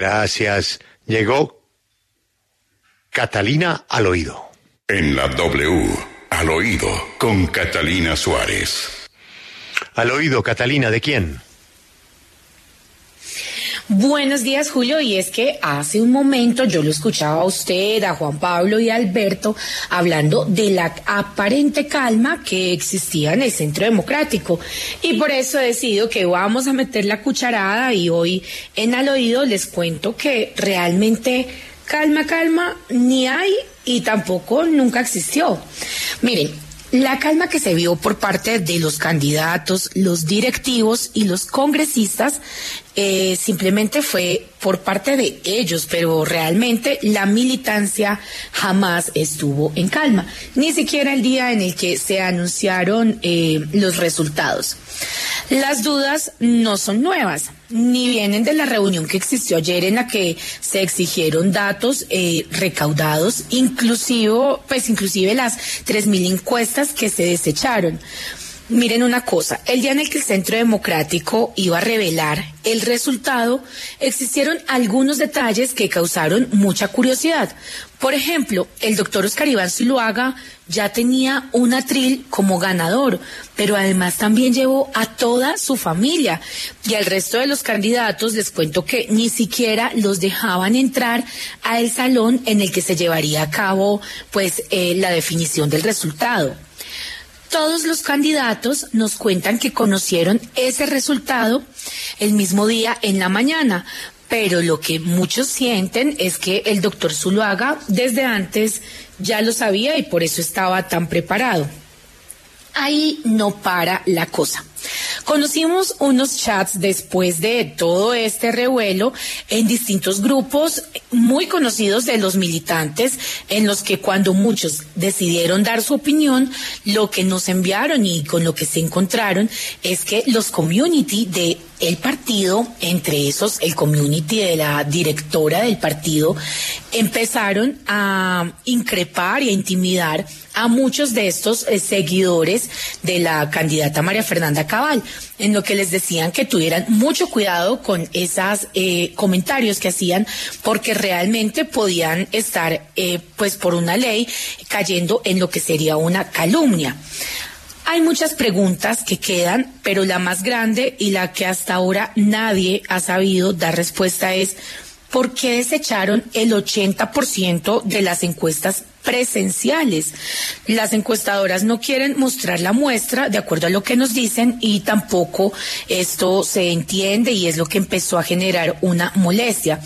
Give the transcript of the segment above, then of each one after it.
Gracias. Llegó Catalina al oído. En la W, al oído, con Catalina Suárez. Al oído, Catalina, ¿de quién? Buenos días, Julio. Y es que hace un momento yo lo escuchaba a usted, a Juan Pablo y a Alberto hablando de la aparente calma que existía en el Centro Democrático. Y por eso he decidido que vamos a meter la cucharada y hoy en al oído les cuento que realmente calma, calma, ni hay y tampoco nunca existió. Miren, la calma que se vio por parte de los candidatos, los directivos y los congresistas eh, simplemente fue por parte de ellos, pero realmente la militancia jamás estuvo en calma, ni siquiera el día en el que se anunciaron eh, los resultados. Las dudas no son nuevas, ni vienen de la reunión que existió ayer en la que se exigieron datos eh, recaudados, inclusive, pues inclusive las tres mil encuestas que se desecharon. Miren una cosa, el día en el que el Centro Democrático iba a revelar el resultado, existieron algunos detalles que causaron mucha curiosidad. Por ejemplo, el doctor Oscar Iván Zuluaga ya tenía un atril como ganador, pero además también llevó a toda su familia. Y al resto de los candidatos les cuento que ni siquiera los dejaban entrar al salón en el que se llevaría a cabo pues eh, la definición del resultado. Todos los candidatos nos cuentan que conocieron ese resultado el mismo día en la mañana, pero lo que muchos sienten es que el doctor Zuluaga desde antes ya lo sabía y por eso estaba tan preparado. Ahí no para la cosa. Conocimos unos chats después de todo este revuelo en distintos grupos muy conocidos de los militantes, en los que cuando muchos decidieron dar su opinión, lo que nos enviaron y con lo que se encontraron es que los community de el partido, entre esos el community de la directora del partido, empezaron a increpar y a intimidar a muchos de estos eh, seguidores de la candidata María Fernanda Cabal, en lo que les decían que tuvieran mucho cuidado con esos eh, comentarios que hacían, porque realmente podían estar, eh, pues por una ley, cayendo en lo que sería una calumnia. Hay muchas preguntas que quedan, pero la más grande y la que hasta ahora nadie ha sabido dar respuesta es ¿por qué desecharon el 80% de las encuestas presenciales? Las encuestadoras no quieren mostrar la muestra de acuerdo a lo que nos dicen y tampoco esto se entiende y es lo que empezó a generar una molestia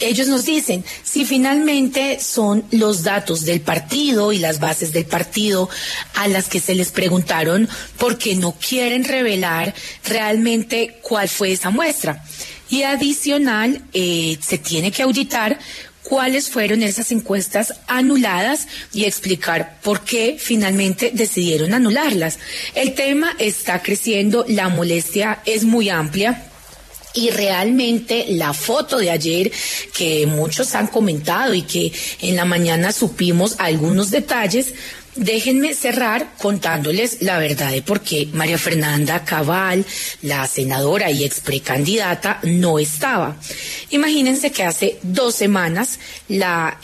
ellos nos dicen si finalmente son los datos del partido y las bases del partido a las que se les preguntaron porque no quieren revelar realmente cuál fue esa muestra. Y adicional, eh, se tiene que auditar cuáles fueron esas encuestas anuladas y explicar por qué finalmente decidieron anularlas. El tema está creciendo, la molestia es muy amplia y realmente la foto de ayer que muchos han comentado y que en la mañana supimos algunos detalles, Déjenme cerrar contándoles la verdad de por qué María Fernanda Cabal, la senadora y ex precandidata, no estaba. Imagínense que hace dos semanas la,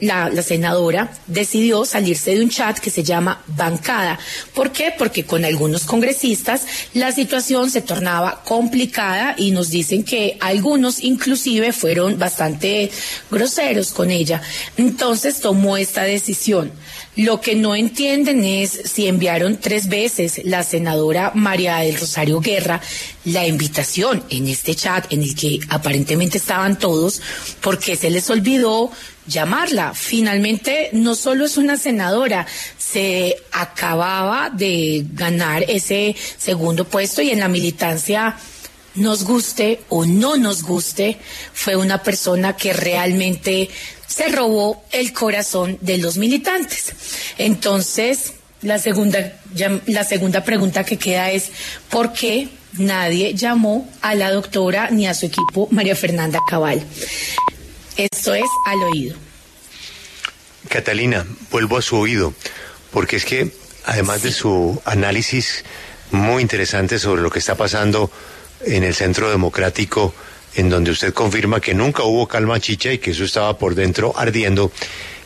la, la, senadora decidió salirse de un chat que se llama Bancada. ¿Por qué? Porque con algunos congresistas la situación se tornaba complicada y nos dicen que algunos inclusive fueron bastante groseros con ella. Entonces tomó esta decisión. Lo que no entienden es si enviaron tres veces la senadora María del Rosario Guerra la invitación en este chat en el que aparentemente estaban todos, porque se les olvidó llamarla. Finalmente, no solo es una senadora, se acababa de ganar ese segundo puesto y en la militancia nos guste o no nos guste, fue una persona que realmente se robó el corazón de los militantes. Entonces, la segunda, la segunda pregunta que queda es, ¿por qué nadie llamó a la doctora ni a su equipo María Fernanda Cabal? Esto es al oído. Catalina, vuelvo a su oído, porque es que además de su análisis muy interesante sobre lo que está pasando en el centro democrático, en donde usted confirma que nunca hubo calma chicha y que eso estaba por dentro ardiendo,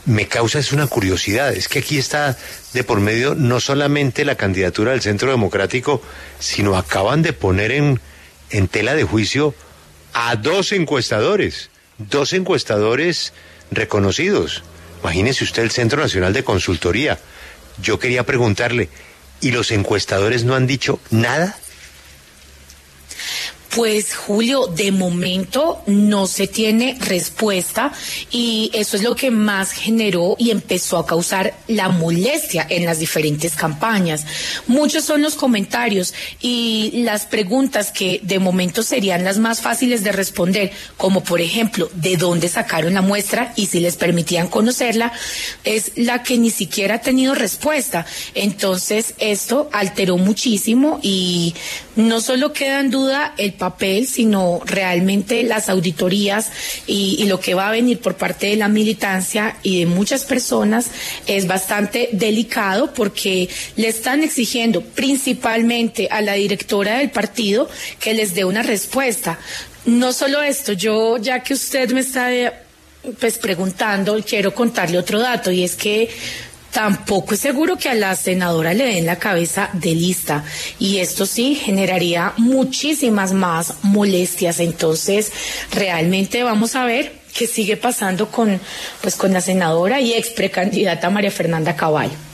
me causa es una curiosidad. Es que aquí está de por medio no solamente la candidatura del Centro Democrático, sino acaban de poner en, en tela de juicio a dos encuestadores, dos encuestadores reconocidos. Imagínese usted el Centro Nacional de Consultoría. Yo quería preguntarle, ¿y los encuestadores no han dicho nada? Pues Julio, de momento no se tiene respuesta y eso es lo que más generó y empezó a causar la molestia en las diferentes campañas. Muchos son los comentarios y las preguntas que de momento serían las más fáciles de responder, como por ejemplo, ¿de dónde sacaron la muestra y si les permitían conocerla? Es la que ni siquiera ha tenido respuesta. Entonces, esto alteró muchísimo y no solo queda en duda el papel, sino realmente las auditorías y, lo que va a venir por parte de la militancia y de muchas personas es bastante delicado porque le están exigiendo principalmente a la directora del partido que les dé una respuesta. No solo esto, yo ya que usted me está pues preguntando, quiero contarle otro dato y es que tampoco es seguro que a la senadora le den la cabeza de lista y esto sí generaría muchísimas más molestias. Entonces, realmente vamos a ver qué sigue pasando con pues con la senadora y ex precandidata María Fernanda Caballo.